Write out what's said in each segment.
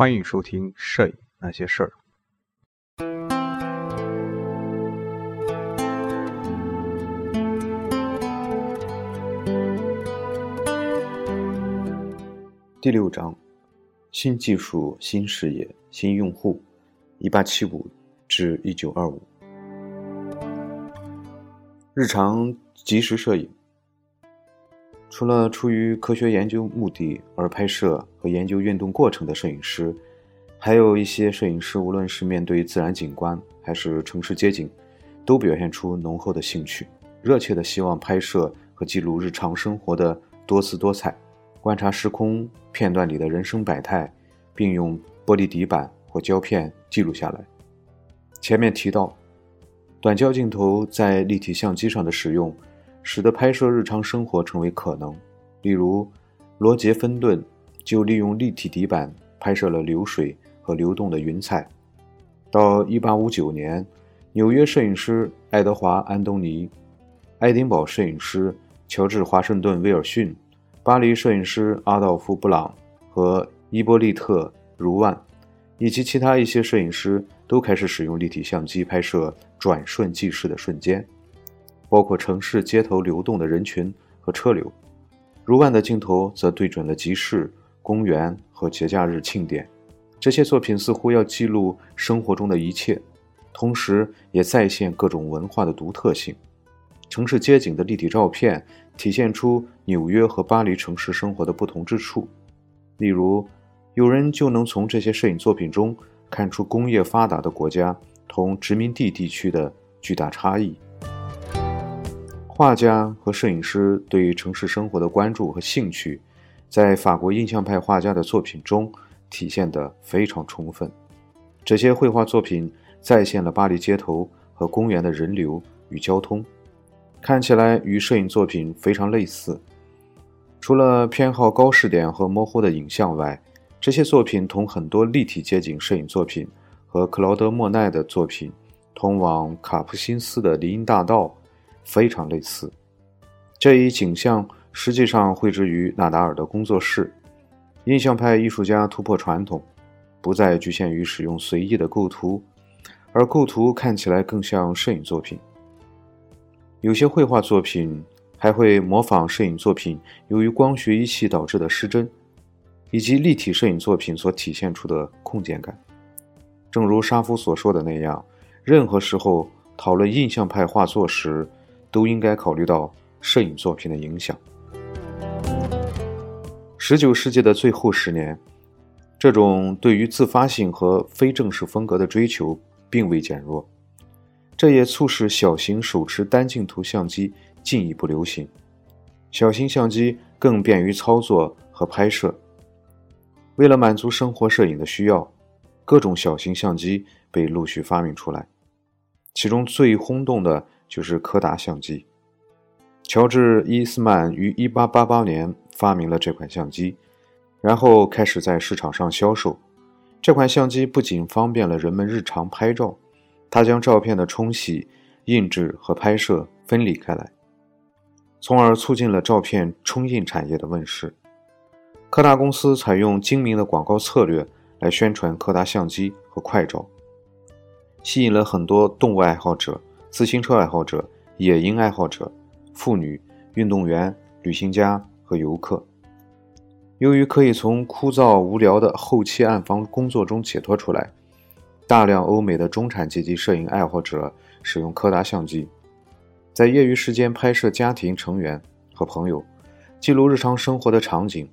欢迎收听《摄影那些事儿》。第六章：新技术、新视野、新用户。一八七五至一九二五。日常即时摄影。除了出于科学研究目的而拍摄和研究运动过程的摄影师，还有一些摄影师，无论是面对自然景观还是城市街景，都表现出浓厚的兴趣，热切的希望拍摄和记录日常生活的多姿多彩，观察时空片段里的人生百态，并用玻璃底板或胶片记录下来。前面提到，短焦镜头在立体相机上的使用。使得拍摄日常生活成为可能。例如，罗杰·芬顿就利用立体底板拍摄了流水和流动的云彩。到1859年，纽约摄影师爱德华·安东尼、爱丁堡摄影师乔治·华盛顿·威尔逊、巴黎摄影师阿道夫·布朗和伊波利特·茹万，以及其他一些摄影师都开始使用立体相机拍摄转瞬即逝的瞬间。包括城市街头流动的人群和车流，如万的镜头则对准了集市、公园和节假日庆典。这些作品似乎要记录生活中的一切，同时也再现各种文化的独特性。城市街景的立体照片体现出纽约和巴黎城市生活的不同之处。例如，有人就能从这些摄影作品中看出工业发达的国家同殖民地地区的巨大差异。画家和摄影师对于城市生活的关注和兴趣，在法国印象派画家的作品中体现得非常充分。这些绘画作品再现了巴黎街头和公园的人流与交通，看起来与摄影作品非常类似。除了偏好高视点和模糊的影像外，这些作品同很多立体街景摄影作品和克劳德·莫奈的作品《通往卡普辛斯的林荫大道》。非常类似，这一景象实际上绘制于纳达尔的工作室。印象派艺术家突破传统，不再局限于使用随意的构图，而构图看起来更像摄影作品。有些绘画作品还会模仿摄影作品由于光学仪器导致的失真，以及立体摄影作品所体现出的空间感。正如沙夫所说的那样，任何时候讨论印象派画作时，都应该考虑到摄影作品的影响。十九世纪的最后十年，这种对于自发性和非正式风格的追求并未减弱，这也促使小型手持单镜头相机进一步流行。小型相机更便于操作和拍摄。为了满足生活摄影的需要，各种小型相机被陆续发明出来，其中最轰动的。就是柯达相机。乔治·伊斯曼于1888年发明了这款相机，然后开始在市场上销售。这款相机不仅方便了人们日常拍照，它将照片的冲洗、印制和拍摄分离开来，从而促进了照片冲印产业的问世。柯达公司采用精明的广告策略来宣传柯达相机和快照，吸引了很多动物爱好者。自行车爱好者、野营爱好者、妇女、运动员、旅行家和游客，由于可以从枯燥无聊的后期暗房工作中解脱出来，大量欧美的中产阶级摄影爱好者使用柯达相机，在业余时间拍摄家庭成员和朋友，记录日常生活的场景，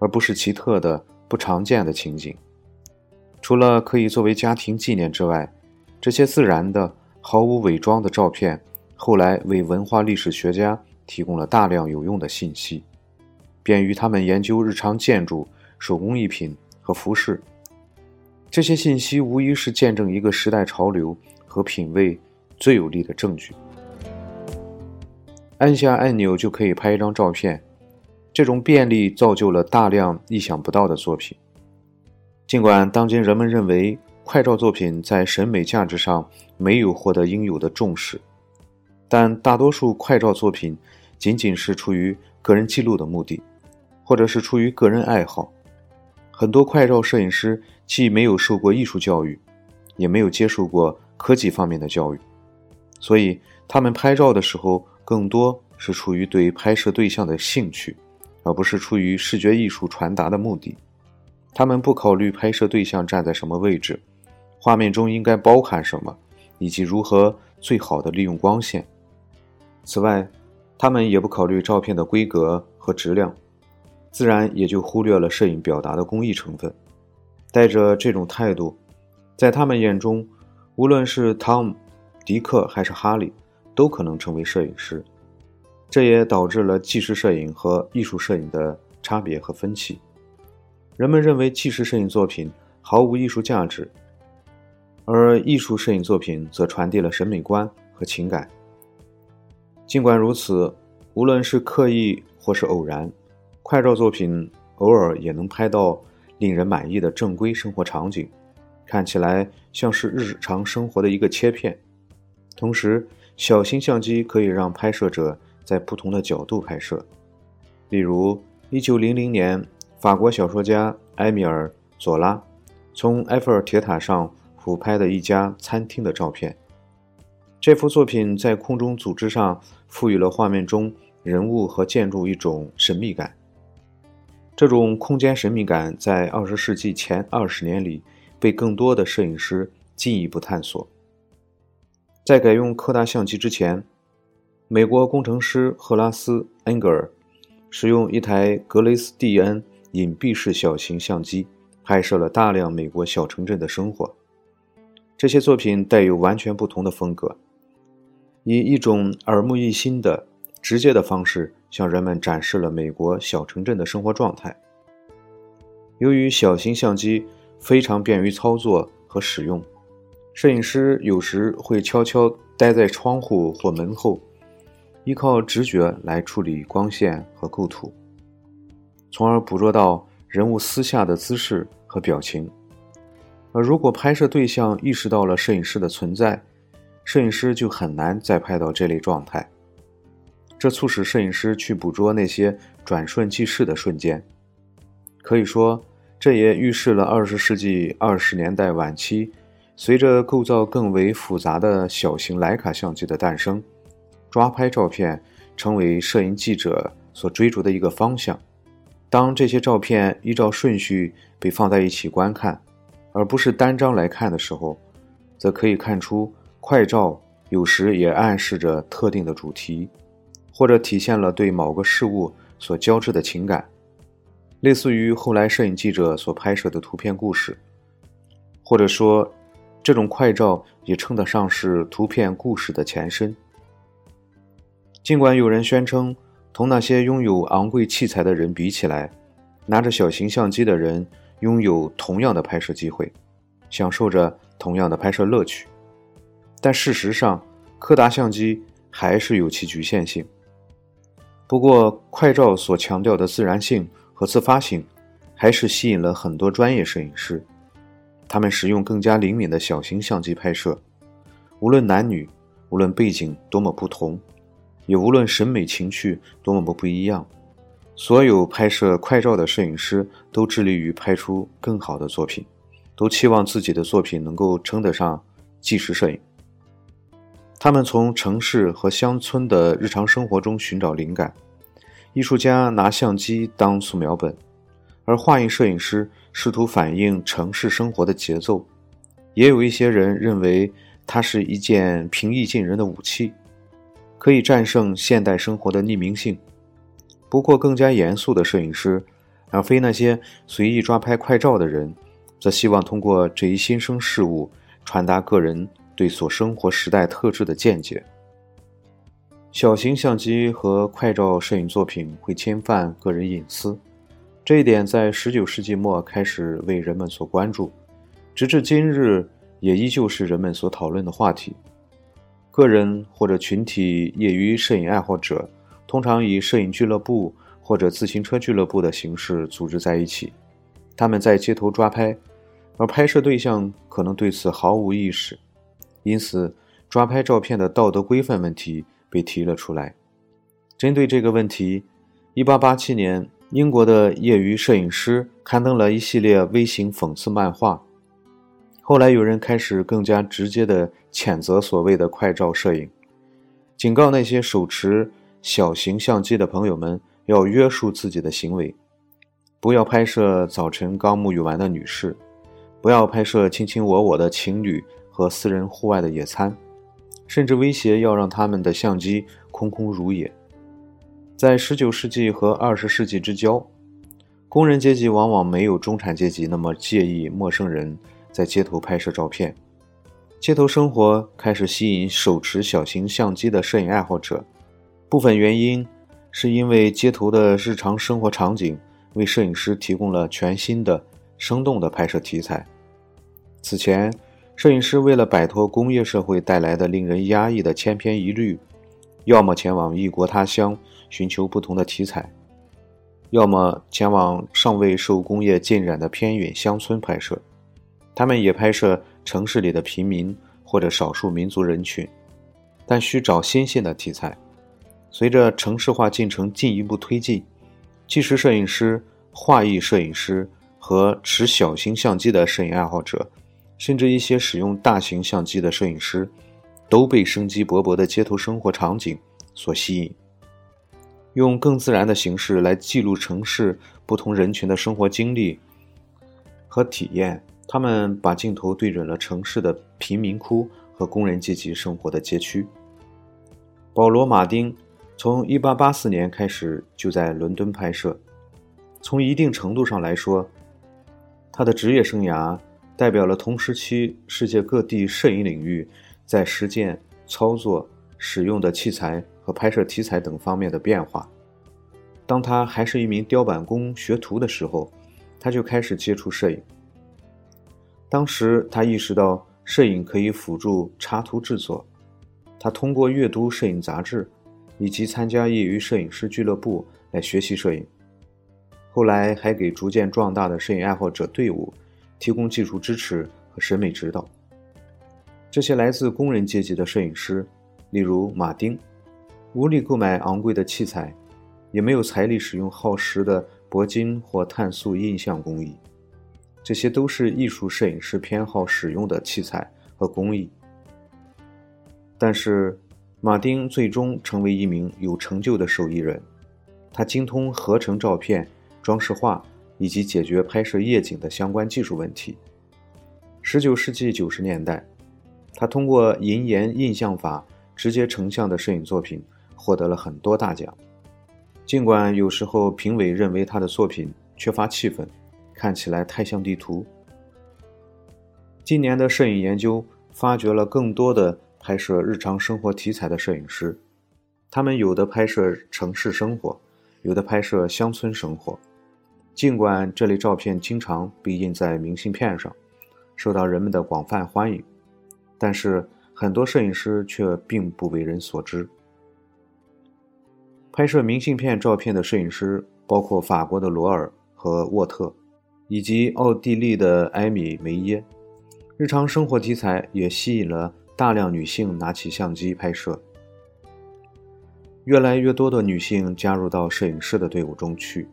而不是奇特的、不常见的情景。除了可以作为家庭纪念之外，这些自然的。毫无伪装的照片，后来为文化历史学家提供了大量有用的信息，便于他们研究日常建筑、手工艺品和服饰。这些信息无疑是见证一个时代潮流和品味最有力的证据。按下按钮就可以拍一张照片，这种便利造就了大量意想不到的作品。尽管当今人们认为，快照作品在审美价值上没有获得应有的重视，但大多数快照作品仅仅是出于个人记录的目的，或者是出于个人爱好。很多快照摄影师既没有受过艺术教育，也没有接受过科技方面的教育，所以他们拍照的时候更多是出于对拍摄对象的兴趣，而不是出于视觉艺术传达的目的。他们不考虑拍摄对象站在什么位置，画面中应该包含什么，以及如何最好的利用光线。此外，他们也不考虑照片的规格和质量，自然也就忽略了摄影表达的工艺成分。带着这种态度，在他们眼中，无论是汤姆、迪克还是哈利，都可能成为摄影师。这也导致了纪实摄影和艺术摄影的差别和分歧。人们认为纪实摄影作品毫无艺术价值，而艺术摄影作品则传递了审美观和情感。尽管如此，无论是刻意或是偶然，快照作品偶尔也能拍到令人满意的正规生活场景，看起来像是日常生活的一个切片。同时，小型相机可以让拍摄者在不同的角度拍摄，例如1900年，法国小说家埃米尔·佐拉从埃菲尔铁塔上俯拍的一家餐厅的照片。这幅作品在空中组织上赋予了画面中人物和建筑一种神秘感。这种空间神秘感在二十世纪前二十年里被更多的摄影师进一步探索。在改用柯达相机之前，美国工程师赫拉斯·恩格尔使用一台格雷斯蒂恩隐蔽式小型相机，拍摄了大量美国小城镇的生活。这些作品带有完全不同的风格。以一种耳目一新的、直接的方式向人们展示了美国小城镇的生活状态。由于小型相机非常便于操作和使用，摄影师有时会悄悄待在窗户或门后，依靠直觉来处理光线和构图，从而捕捉到人物私下的姿势和表情。而如果拍摄对象意识到了摄影师的存在，摄影师就很难再拍到这类状态，这促使摄影师去捕捉那些转瞬即逝的瞬间。可以说，这也预示了二十世纪二十年代晚期，随着构造更为复杂的小型徕卡相机的诞生，抓拍照片成为摄影记者所追逐的一个方向。当这些照片依照顺序被放在一起观看，而不是单张来看的时候，则可以看出。快照有时也暗示着特定的主题，或者体现了对某个事物所交织的情感，类似于后来摄影记者所拍摄的图片故事，或者说，这种快照也称得上是图片故事的前身。尽管有人宣称，同那些拥有昂贵器材的人比起来，拿着小型相机的人拥有同样的拍摄机会，享受着同样的拍摄乐趣。但事实上，柯达相机还是有其局限性。不过，快照所强调的自然性和自发性，还是吸引了很多专业摄影师。他们使用更加灵敏的小型相机拍摄，无论男女，无论背景多么不同，也无论审美情趣多么不不一样，所有拍摄快照的摄影师都致力于拍出更好的作品，都期望自己的作品能够称得上纪实摄影。他们从城市和乡村的日常生活中寻找灵感，艺术家拿相机当素描本，而画印摄影师试图反映城市生活的节奏。也有一些人认为它是一件平易近人的武器，可以战胜现代生活的匿名性。不过，更加严肃的摄影师，而非那些随意抓拍快照的人，则希望通过这一新生事物传达个人。对所生活时代特质的见解。小型相机和快照摄影作品会侵犯个人隐私，这一点在19世纪末开始为人们所关注，直至今日也依旧是人们所讨论的话题。个人或者群体业余摄影爱好者通常以摄影俱乐部或者自行车俱乐部的形式组织在一起，他们在街头抓拍，而拍摄对象可能对此毫无意识。因此，抓拍照片的道德规范问题被提了出来。针对这个问题，1887年，英国的业余摄影师刊登了一系列微型讽刺漫画。后来有人开始更加直接地谴责所谓的快照摄影，警告那些手持小型相机的朋友们要约束自己的行为，不要拍摄早晨刚沐浴完的女士，不要拍摄卿卿我我的情侣和私人户外的野餐，甚至威胁要让他们的相机空空如也。在19世纪和20世纪之交，工人阶级往往没有中产阶级那么介意陌生人。在街头拍摄照片，街头生活开始吸引手持小型相机的摄影爱好者。部分原因是因为街头的日常生活场景为摄影师提供了全新的、生动的拍摄题材。此前，摄影师为了摆脱工业社会带来的令人压抑的千篇一律，要么前往异国他乡寻求不同的题材，要么前往尚未受工业浸染的偏远乡村拍摄。他们也拍摄城市里的平民或者少数民族人群，但需找新鲜的题材。随着城市化进程进一步推进，纪实摄影师、画意摄影师和持小型相机的摄影爱好者，甚至一些使用大型相机的摄影师，都被生机勃勃的街头生活场景所吸引，用更自然的形式来记录城市不同人群的生活经历和体验。他们把镜头对准了城市的贫民窟和工人阶级生活的街区。保罗·马丁从1884年开始就在伦敦拍摄，从一定程度上来说，他的职业生涯代表了同时期世界各地摄影领域在实践、操作、使用的器材和拍摄题材等方面的变化。当他还是一名雕版工学徒的时候，他就开始接触摄影。当时他意识到摄影可以辅助插图制作，他通过阅读摄影杂志，以及参加业余摄影师俱乐部来学习摄影。后来还给逐渐壮大的摄影爱好者队伍提供技术支持和审美指导。这些来自工人阶级的摄影师，例如马丁，无力购买昂贵的器材，也没有财力使用耗时的铂金或碳素印象工艺。这些都是艺术摄影师偏好使用的器材和工艺，但是马丁最终成为一名有成就的手艺人。他精通合成照片、装饰画以及解决拍摄夜景的相关技术问题。19世纪90年代，他通过银盐印象法直接成像的摄影作品获得了很多大奖。尽管有时候评委认为他的作品缺乏气氛。看起来太像地图。今年的摄影研究发掘了更多的拍摄日常生活题材的摄影师，他们有的拍摄城市生活，有的拍摄乡村生活。尽管这类照片经常被印在明信片上，受到人们的广泛欢迎，但是很多摄影师却并不为人所知。拍摄明信片照片的摄影师包括法国的罗尔和沃特。以及奥地利的埃米·梅耶，日常生活题材也吸引了大量女性拿起相机拍摄。越来越多的女性加入到摄影师的队伍中去。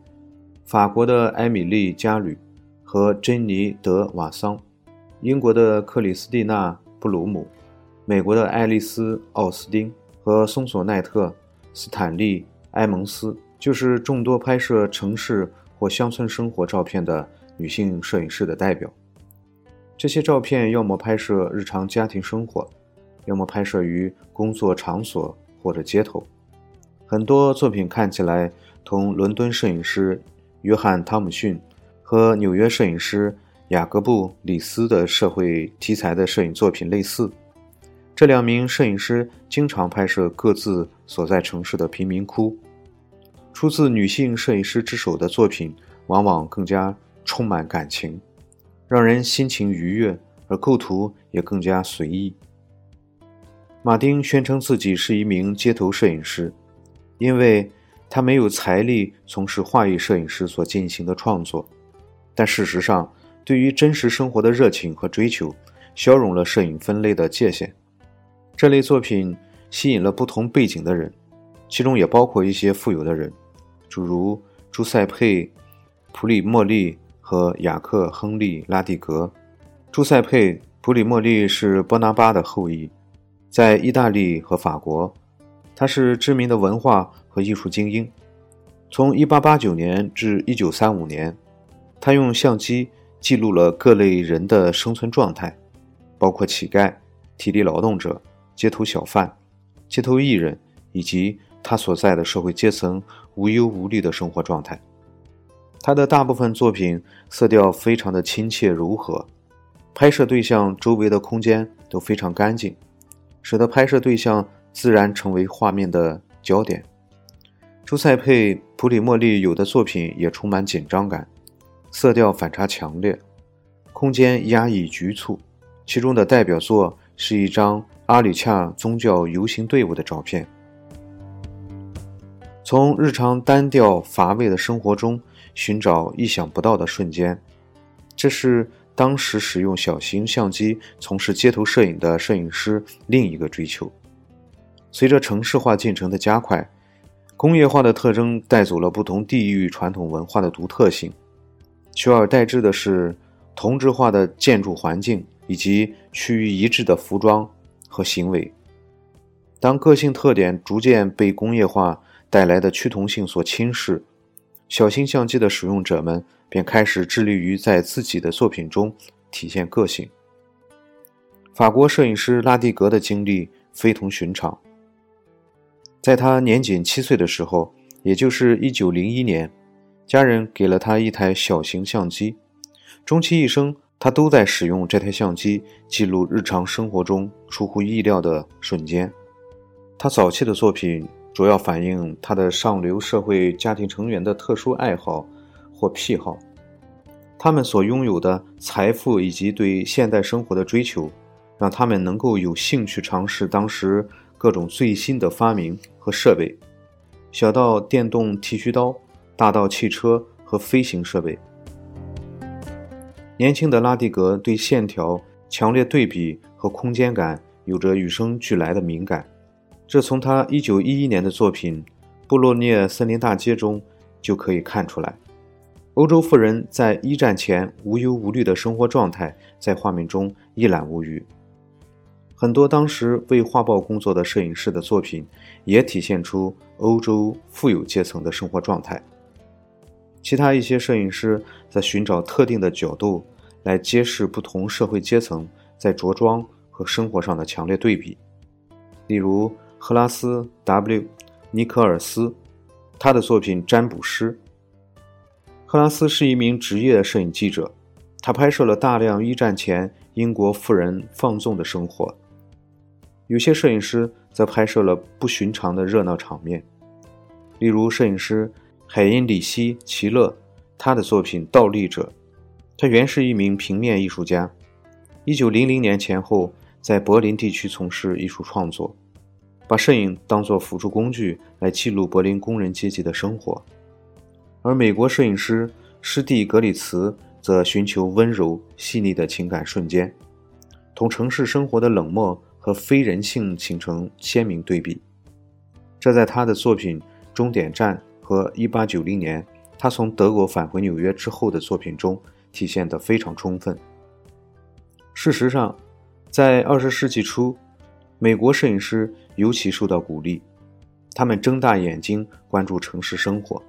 法国的埃米丽·加吕和珍妮·德瓦桑，英国的克里斯蒂娜·布鲁姆，美国的爱丽丝·奥斯汀和松索奈特·斯坦利·埃蒙斯，就是众多拍摄城市或乡村生活照片的。女性摄影师的代表，这些照片要么拍摄日常家庭生活，要么拍摄于工作场所或者街头。很多作品看起来同伦敦摄影师约翰·汤姆逊和纽约摄影师雅各布·里斯的社会题材的摄影作品类似。这两名摄影师经常拍摄各自所在城市的贫民窟。出自女性摄影师之手的作品，往往更加。充满感情，让人心情愉悦，而构图也更加随意。马丁宣称自己是一名街头摄影师，因为他没有财力从事画意摄影师所进行的创作。但事实上，对于真实生活的热情和追求，消融了摄影分类的界限。这类作品吸引了不同背景的人，其中也包括一些富有的人，诸如。朱塞佩·普里莫利和雅克·亨利·拉蒂格。朱塞佩·普里莫利是波拿巴的后裔，在意大利和法国，他是知名的文化和艺术精英。从1889年至1935年，他用相机记录了各类人的生存状态，包括乞丐、体力劳动者、街头小贩、街头艺人以及他所在的社会阶层无忧无虑的生活状态。他的大部分作品色调非常的亲切柔和，拍摄对象周围的空间都非常干净，使得拍摄对象自然成为画面的焦点。朱塞佩·普里莫利有的作品也充满紧张感，色调反差强烈，空间压抑局促。其中的代表作是一张阿里恰宗教游行队伍的照片。从日常单调乏味的生活中寻找意想不到的瞬间，这是当时使用小型相机从事街头摄影的摄影师另一个追求。随着城市化进程的加快，工业化的特征带走了不同地域传统文化的独特性，取而代之的是同质化的建筑环境以及趋于一致的服装和行为。当个性特点逐渐被工业化带来的趋同性所侵蚀，小型相机的使用者们便开始致力于在自己的作品中体现个性。法国摄影师拉蒂格的经历非同寻常。在他年仅七岁的时候，也就是1901年，家人给了他一台小型相机，终其一生，他都在使用这台相机记录日常生活中出乎意料的瞬间。他早期的作品。主要反映他的上流社会家庭成员的特殊爱好或癖好，他们所拥有的财富以及对现代生活的追求，让他们能够有兴趣尝试当时各种最新的发明和设备，小到电动剃须刀，大到汽车和飞行设备。年轻的拉蒂格对线条、强烈对比和空间感有着与生俱来的敏感。这从他1911年的作品《布洛涅森林大街》中就可以看出来。欧洲富人在一战前无忧无虑的生活状态，在画面中一览无余。很多当时为画报工作的摄影师的作品，也体现出欧洲富有阶层的生活状态。其他一些摄影师在寻找特定的角度，来揭示不同社会阶层在着装和生活上的强烈对比，例如。赫拉斯 ·W· 尼克尔斯，他的作品《占卜师》。赫拉斯是一名职业摄影记者，他拍摄了大量一战前英国富人放纵的生活。有些摄影师则拍摄了不寻常的热闹场面，例如摄影师海因里希·齐勒，他的作品《倒立者》。他原是一名平面艺术家，1900年前后在柏林地区从事艺术创作。把摄影当作辅助工具来记录柏林工人阶级的生活，而美国摄影师施蒂格里茨则寻求温柔细腻的情感瞬间，同城市生活的冷漠和非人性形成鲜明对比。这在他的作品《终点站》和1890年他从德国返回纽约之后的作品中体现得非常充分。事实上，在20世纪初。美国摄影师尤其受到鼓励，他们睁大眼睛关注城市生活，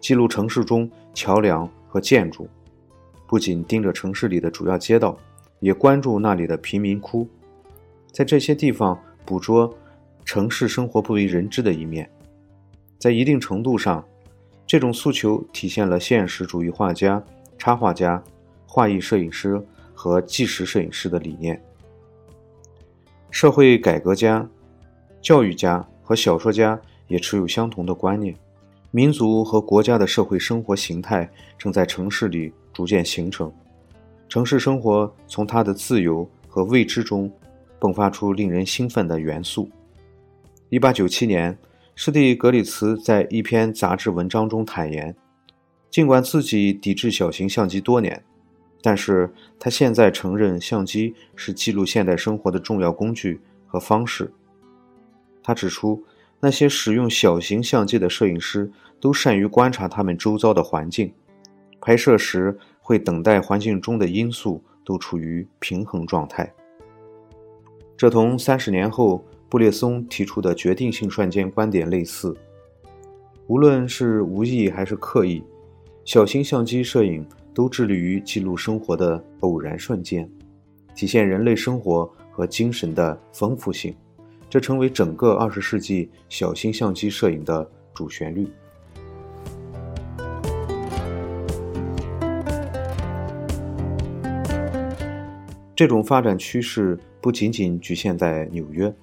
记录城市中桥梁和建筑，不仅盯着城市里的主要街道，也关注那里的贫民窟，在这些地方捕捉城市生活不为人知的一面。在一定程度上，这种诉求体现了现实主义画家、插画家、画意摄影师和纪实摄影师的理念。社会改革家、教育家和小说家也持有相同的观念：民族和国家的社会生活形态正在城市里逐渐形成。城市生活从它的自由和未知中迸发出令人兴奋的元素。1897年，施蒂格里茨在一篇杂志文章中坦言，尽管自己抵制小型相机多年。但是他现在承认，相机是记录现代生活的重要工具和方式。他指出，那些使用小型相机的摄影师都善于观察他们周遭的环境，拍摄时会等待环境中的因素都处于平衡状态。这同三十年后布列松提出的决定性瞬间观点类似。无论是无意还是刻意，小型相机摄影都致力于记录生活的偶然瞬间，体现人类生活和精神的丰富性。这成为整个二十世纪小型相机摄影的主旋律。这种发展趋势不仅仅局限在纽约。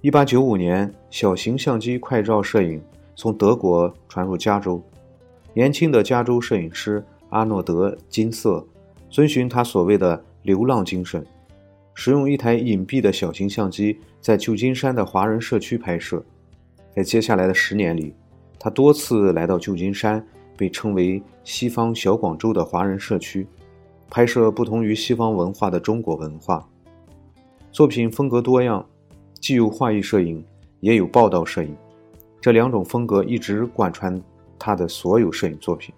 一八九五年，小型相机快照摄影从德国传入加州。年轻的加州摄影师阿诺德·金色遵循他所谓的“流浪精神”。使用一台隐蔽的小型相机，在旧金山的华人社区拍摄。在接下来的十年里，他多次来到旧金山，被称为“西方小广州”的华人社区，拍摄不同于西方文化的中国文化。作品风格多样，既有画意摄影，也有报道摄影。这两种风格一直贯穿他的所有摄影作品。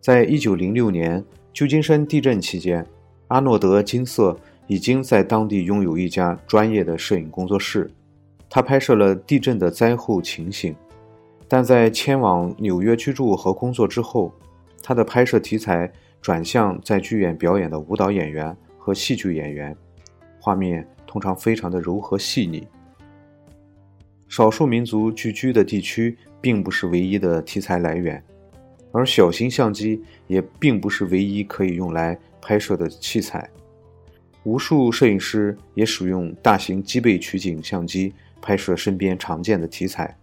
在一九零六年旧金山地震期间，阿诺德·金瑟。已经在当地拥有一家专业的摄影工作室，他拍摄了地震的灾后情形。但在迁往纽约居住和工作之后，他的拍摄题材转向在剧院表演的舞蹈演员和戏剧演员，画面通常非常的柔和细腻。少数民族聚居的地区并不是唯一的题材来源，而小型相机也并不是唯一可以用来拍摄的器材。无数摄影师也使用大型机背取景相机拍摄身边常见的题材，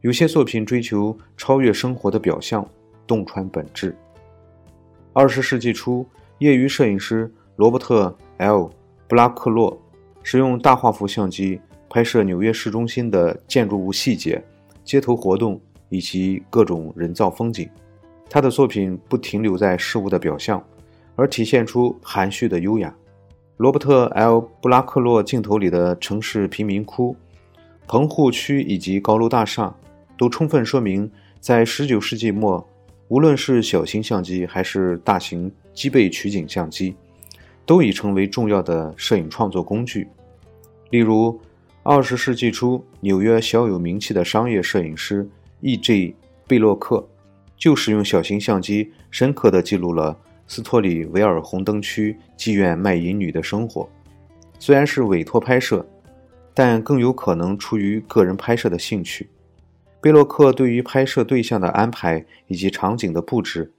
有些作品追求超越生活的表象，洞穿本质。二十世纪初，业余摄影师罗伯特 ·L· 布拉克洛使用大画幅相机拍摄纽约市中心的建筑物细节、街头活动以及各种人造风景。他的作品不停留在事物的表象，而体现出含蓄的优雅。罗伯特 ·L· 布拉克洛镜头里的城市贫民窟、棚户区以及高楼大厦，都充分说明，在19世纪末，无论是小型相机还是大型机背取景相机，都已成为重要的摄影创作工具。例如，20世纪初纽约小有名气的商业摄影师 E.J. 贝洛克，就使用小型相机，深刻地记录了。斯托里维尔红灯区妓院卖淫女的生活，虽然是委托拍摄，但更有可能出于个人拍摄的兴趣。贝洛克对于拍摄对象的安排以及场景的布置，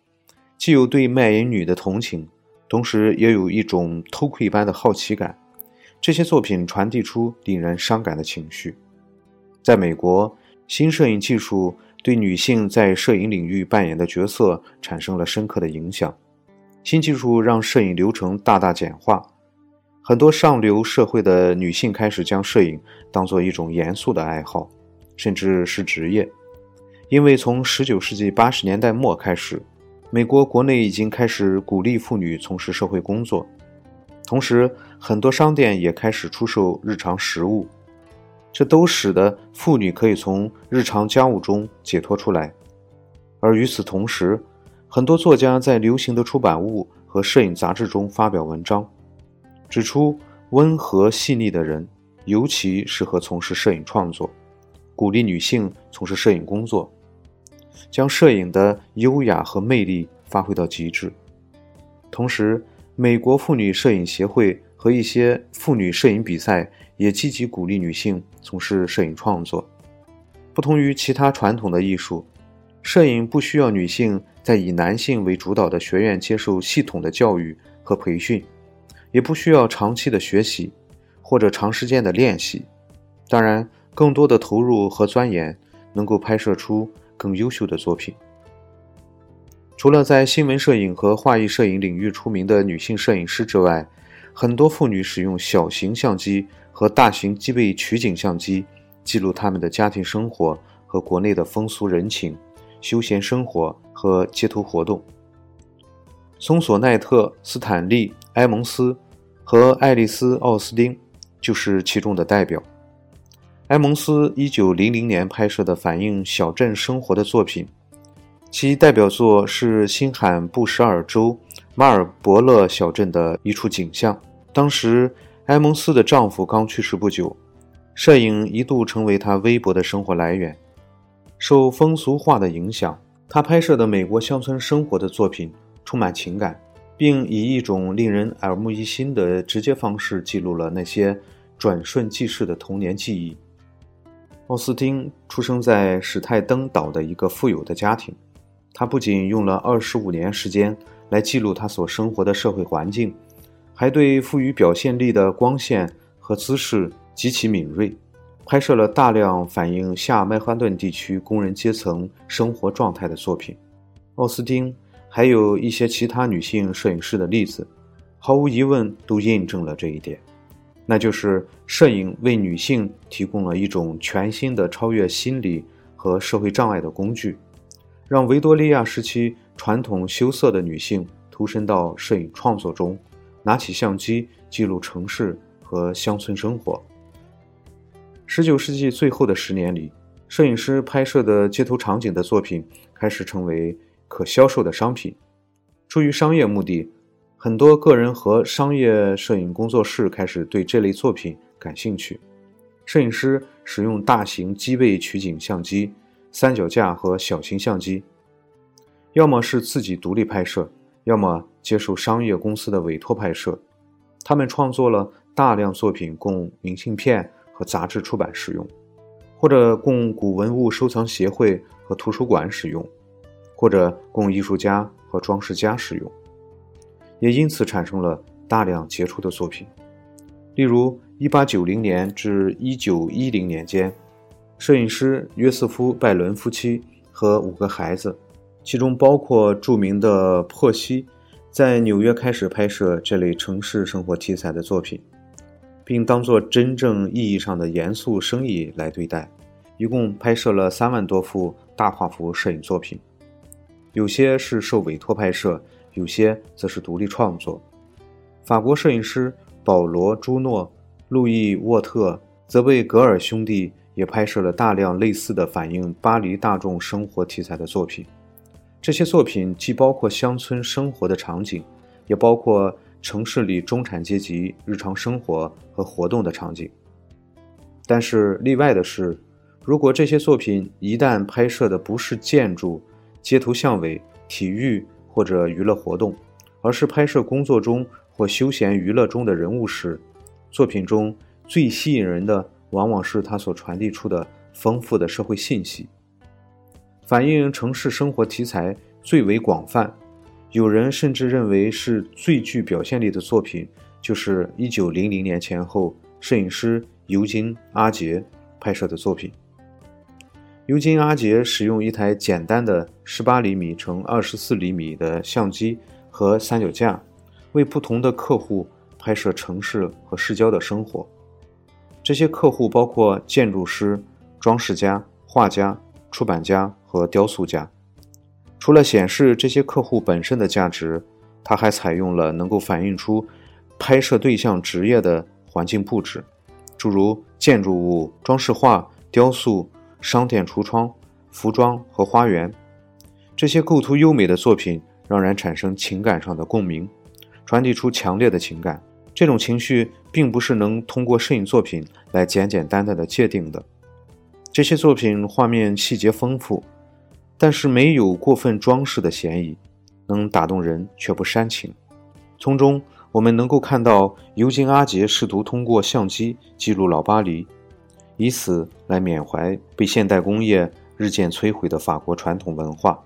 既有对卖淫女的同情，同时也有一种偷窥般的好奇感。这些作品传递出令人伤感的情绪。在美国，新摄影技术对女性在摄影领域扮演的角色产生了深刻的影响。新技术让摄影流程大大简化，很多上流社会的女性开始将摄影当做一种严肃的爱好，甚至是职业。因为从19世纪80年代末开始，美国国内已经开始鼓励妇女从事社会工作，同时很多商店也开始出售日常食物，这都使得妇女可以从日常家务中解脱出来。而与此同时，很多作家在流行的出版物和摄影杂志中发表文章，指出温和细腻的人尤其适合从事摄影创作，鼓励女性从事摄影工作，将摄影的优雅和魅力发挥到极致。同时，美国妇女摄影协会和一些妇女摄影比赛也积极鼓励女性从事摄影创作。不同于其他传统的艺术。摄影不需要女性在以男性为主导的学院接受系统的教育和培训，也不需要长期的学习或者长时间的练习。当然，更多的投入和钻研能够拍摄出更优秀的作品。除了在新闻摄影和画意摄影领域出名的女性摄影师之外，很多妇女使用小型相机和大型机背取景相机记录他们的家庭生活和国内的风俗人情。休闲生活和街头活动。松索奈特、斯坦利、埃蒙斯和爱丽丝·奥斯汀就是其中的代表。埃蒙斯1900年拍摄的反映小镇生活的作品，其代表作是新罕布什尔州马尔伯勒小镇的一处景象。当时，埃蒙斯的丈夫刚去世不久，摄影一度成为他微薄的生活来源。受风俗化的影响，他拍摄的美国乡村生活的作品充满情感，并以一种令人耳目一新的直接方式记录了那些转瞬即逝的童年记忆。奥斯汀出生在史泰登岛的一个富有的家庭，他不仅用了二十五年时间来记录他所生活的社会环境，还对富于表现力的光线和姿势极其敏锐，拍摄了大量反映下曼哈顿地区工人阶层生活状态的作品。奥斯汀还有一些其他女性摄影师的例子，毫无疑问都印证了这一点。那就是摄影为女性提供了一种全新的超越心理和社会障碍的工具，让维多利亚时期传统羞涩的女性投身到摄影创作中，拿起相机记录城市和乡村生活。十九世纪最后的十年里，摄影师拍摄的街头场景的作品开始成为可销售的商品，出于商业目的。很多个人和商业摄影工作室开始对这类作品感兴趣。摄影师使用大型机背取景相机、三脚架和小型相机，要么是自己独立拍摄，要么接受商业公司的委托拍摄。他们创作了大量作品供明信片和杂志出版使用，或者供古文物收藏协会和图书馆使用，或者供艺术家和装饰家使用。也因此产生了大量杰出的作品，例如1890年至1910年间，摄影师约瑟夫·拜伦夫妻和五个孩子，其中包括著名的珀西，在纽约开始拍摄这类城市生活题材的作品，并当作真正意义上的严肃生意来对待，一共拍摄了三万多幅大画幅摄影作品，有些是受委托拍摄。有些则是独立创作。法国摄影师保罗·朱诺、路易·沃特则为格尔兄弟也拍摄了大量类似的反映巴黎大众生活题材的作品。这些作品既包括乡村生活的场景，也包括城市里中产阶级日常生活和活动的场景。但是例外的是，如果这些作品一旦拍摄的不是建筑、街头巷尾、体育，或者娱乐活动，而是拍摄工作中或休闲娱乐中的人物时，作品中最吸引人的往往是他所传递出的丰富的社会信息。反映城市生活题材最为广泛，有人甚至认为是最具表现力的作品，就是1900年前后摄影师尤金·阿杰拍摄的作品。尤金·阿杰使用一台简单的18厘米乘24厘米的相机和三脚架，为不同的客户拍摄城市和市郊的生活。这些客户包括建筑师、装饰家、画家、出版家和雕塑家。除了显示这些客户本身的价值，他还采用了能够反映出拍摄对象职业的环境布置，诸如建筑物、装饰画、雕塑。商店橱窗、服装和花园，这些构图优美的作品让人产生情感上的共鸣，传递出强烈的情感。这种情绪并不是能通过摄影作品来简简单单的界定的。这些作品画面细节丰富，但是没有过分装饰的嫌疑，能打动人却不煽情。从中我们能够看到尤金·阿杰试图通过相机记录老巴黎。以此来缅怀被现代工业日渐摧毁的法国传统文化。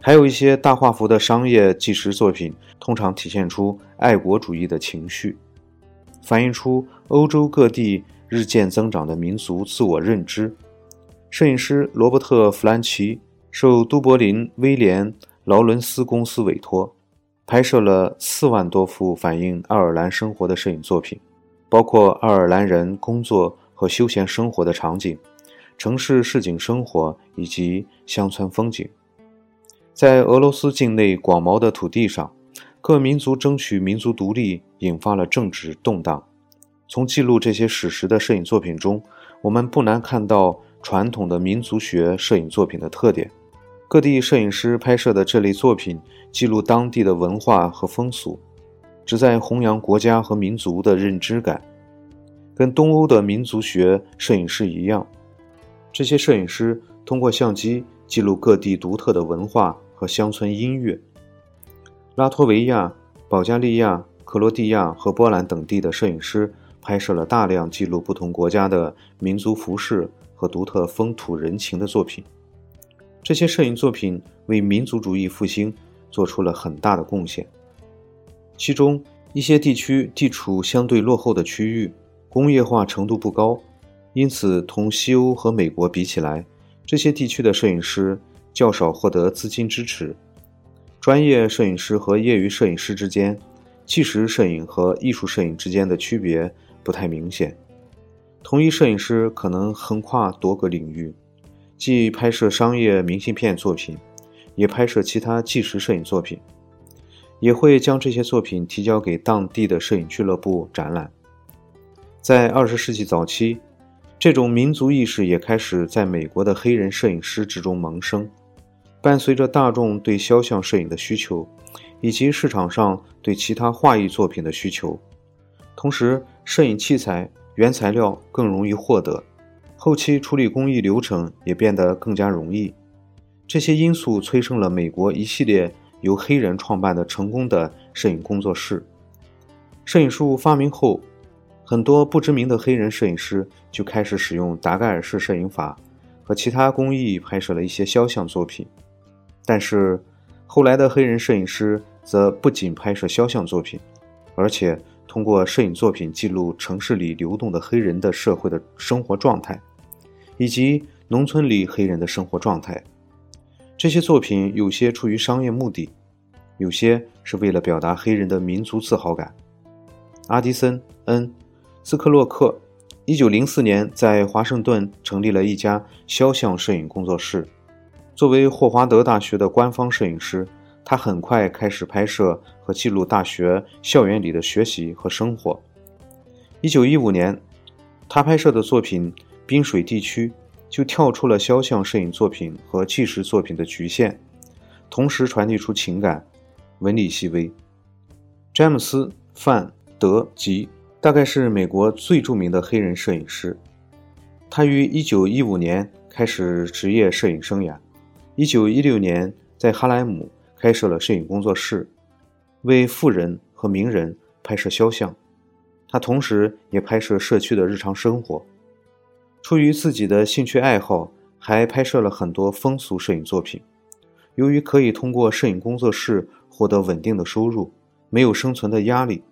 还有一些大画幅的商业纪实作品，通常体现出爱国主义的情绪，反映出欧洲各地日渐增长的民族自我认知。摄影师罗伯特·弗兰奇受都柏林威廉·劳伦斯公司委托，拍摄了四万多幅反映爱尔兰生活的摄影作品，包括爱尔兰人工作。和休闲生活的场景，城市市井生活以及乡村风景，在俄罗斯境内广袤的土地上，各民族争取民族独立，引发了政治动荡。从记录这些史实的摄影作品中，我们不难看到传统的民族学摄影作品的特点。各地摄影师拍摄的这类作品，记录当地的文化和风俗，旨在弘扬国家和民族的认知感。跟东欧的民族学摄影师一样，这些摄影师通过相机记录各地独特的文化和乡村音乐。拉脱维亚、保加利亚、克罗地亚和波兰等地的摄影师拍摄了大量记录不同国家的民族服饰和独特风土人情的作品。这些摄影作品为民族主义复兴做出了很大的贡献。其中一些地区地处相对落后的区域，工业化程度不高，因此同西欧和美国比起来，这些地区的摄影师较少获得资金支持。专业摄影师和业余摄影师之间，纪实摄影和艺术摄影之间的区别不太明显。同一摄影师可能横跨多个领域，既拍摄商业明信片作品，也拍摄其他纪实摄影作品，也会将这些作品提交给当地的摄影俱乐部展览。在二十世纪早期，这种民族意识也开始在美国的黑人摄影师之中萌生。伴随着大众对肖像摄影的需求，以及市场上对其他画意作品的需求，同时摄影器材原材料更容易获得，后期处理工艺流程也变得更加容易。这些因素催生了美国一系列由黑人创办的成功的摄影工作室。摄影术发明后，很多不知名的黑人摄影师就开始使用达盖尔式摄影法和其他工艺拍摄了一些肖像作品。但是，后来的黑人摄影师则不仅拍摄肖像作品，而且通过摄影作品记录城市里流动的黑人的社会的生活状态，以及农村里黑人的生活状态。这些作品有些出于商业目的，有些是为了表达黑人的民族自豪感。阿迪森 ·N· 斯克洛克，一九零四年在华盛顿成立了一家肖像摄影工作室。作为霍华德大学的官方摄影师，他很快开始拍摄和记录大学校园里的学习和生活。1915年，他拍摄的作品《滨水地区》就跳出了肖像摄影作品和纪实作品的局限，同时传递出情感，纹理细微。詹姆斯·范·德吉大概是美国最著名的黑人摄影师，他于1915年开始职业摄影生涯。一九一六年，在哈莱姆开设了摄影工作室，为富人和名人拍摄肖像。他同时也拍摄社区的日常生活。出于自己的兴趣爱好，还拍摄了很多风俗摄影作品。由于可以通过摄影工作室获得稳定的收入，没有生存的压力，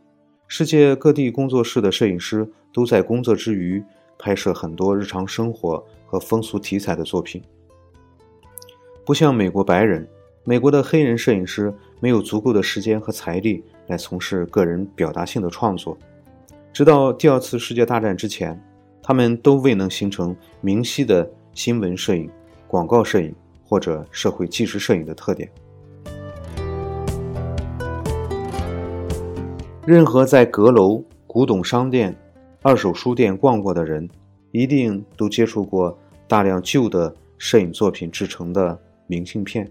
世界各地工作室的摄影师都在工作之余拍摄很多日常生活和风俗题材的作品。不像美国白人，美国的黑人摄影师没有足够的时间和财力来从事个人表达性的创作。直到第二次世界大战之前，他们都未能形成明晰的新闻摄影、广告摄影或者社会纪实摄影的特点。任何在阁楼、古董商店、二手书店逛过的人，一定都接触过大量旧的摄影作品制成的。明信片，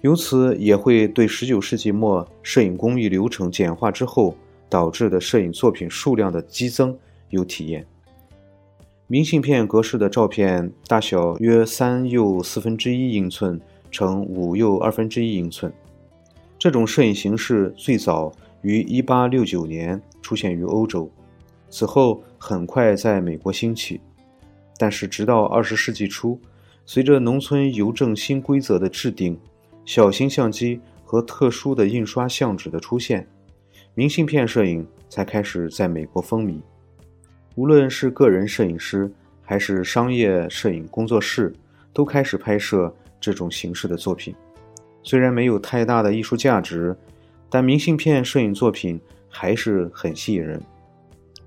由此也会对19世纪末摄影工艺流程简化之后导致的摄影作品数量的激增有体验。明信片格式的照片大小约三又四分之一英寸乘五又二分之一英寸。这种摄影形式最早于1869年出现于欧洲，此后很快在美国兴起，但是直到20世纪初。随着农村邮政新规则的制定，小型相机和特殊的印刷相纸的出现，明信片摄影才开始在美国风靡。无论是个人摄影师还是商业摄影工作室，都开始拍摄这种形式的作品。虽然没有太大的艺术价值，但明信片摄影作品还是很吸引人。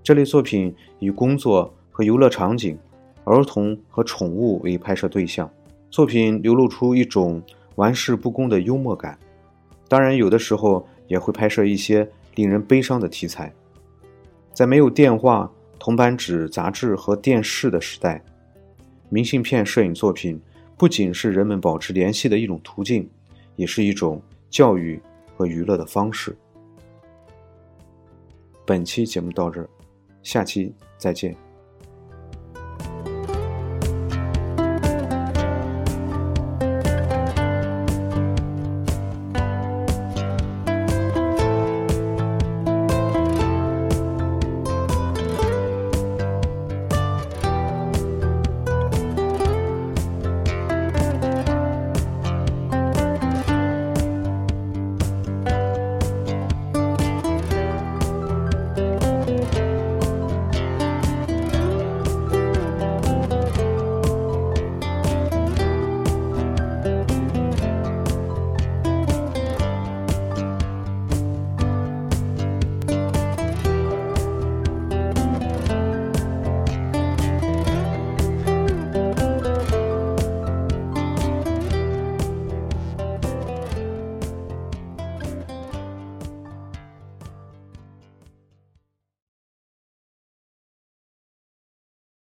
这类作品以工作和游乐场景。儿童和宠物为拍摄对象，作品流露出一种玩世不恭的幽默感。当然，有的时候也会拍摄一些令人悲伤的题材。在没有电话、铜版纸、杂志和电视的时代，明信片摄影作品不仅是人们保持联系的一种途径，也是一种教育和娱乐的方式。本期节目到这儿，下期再见。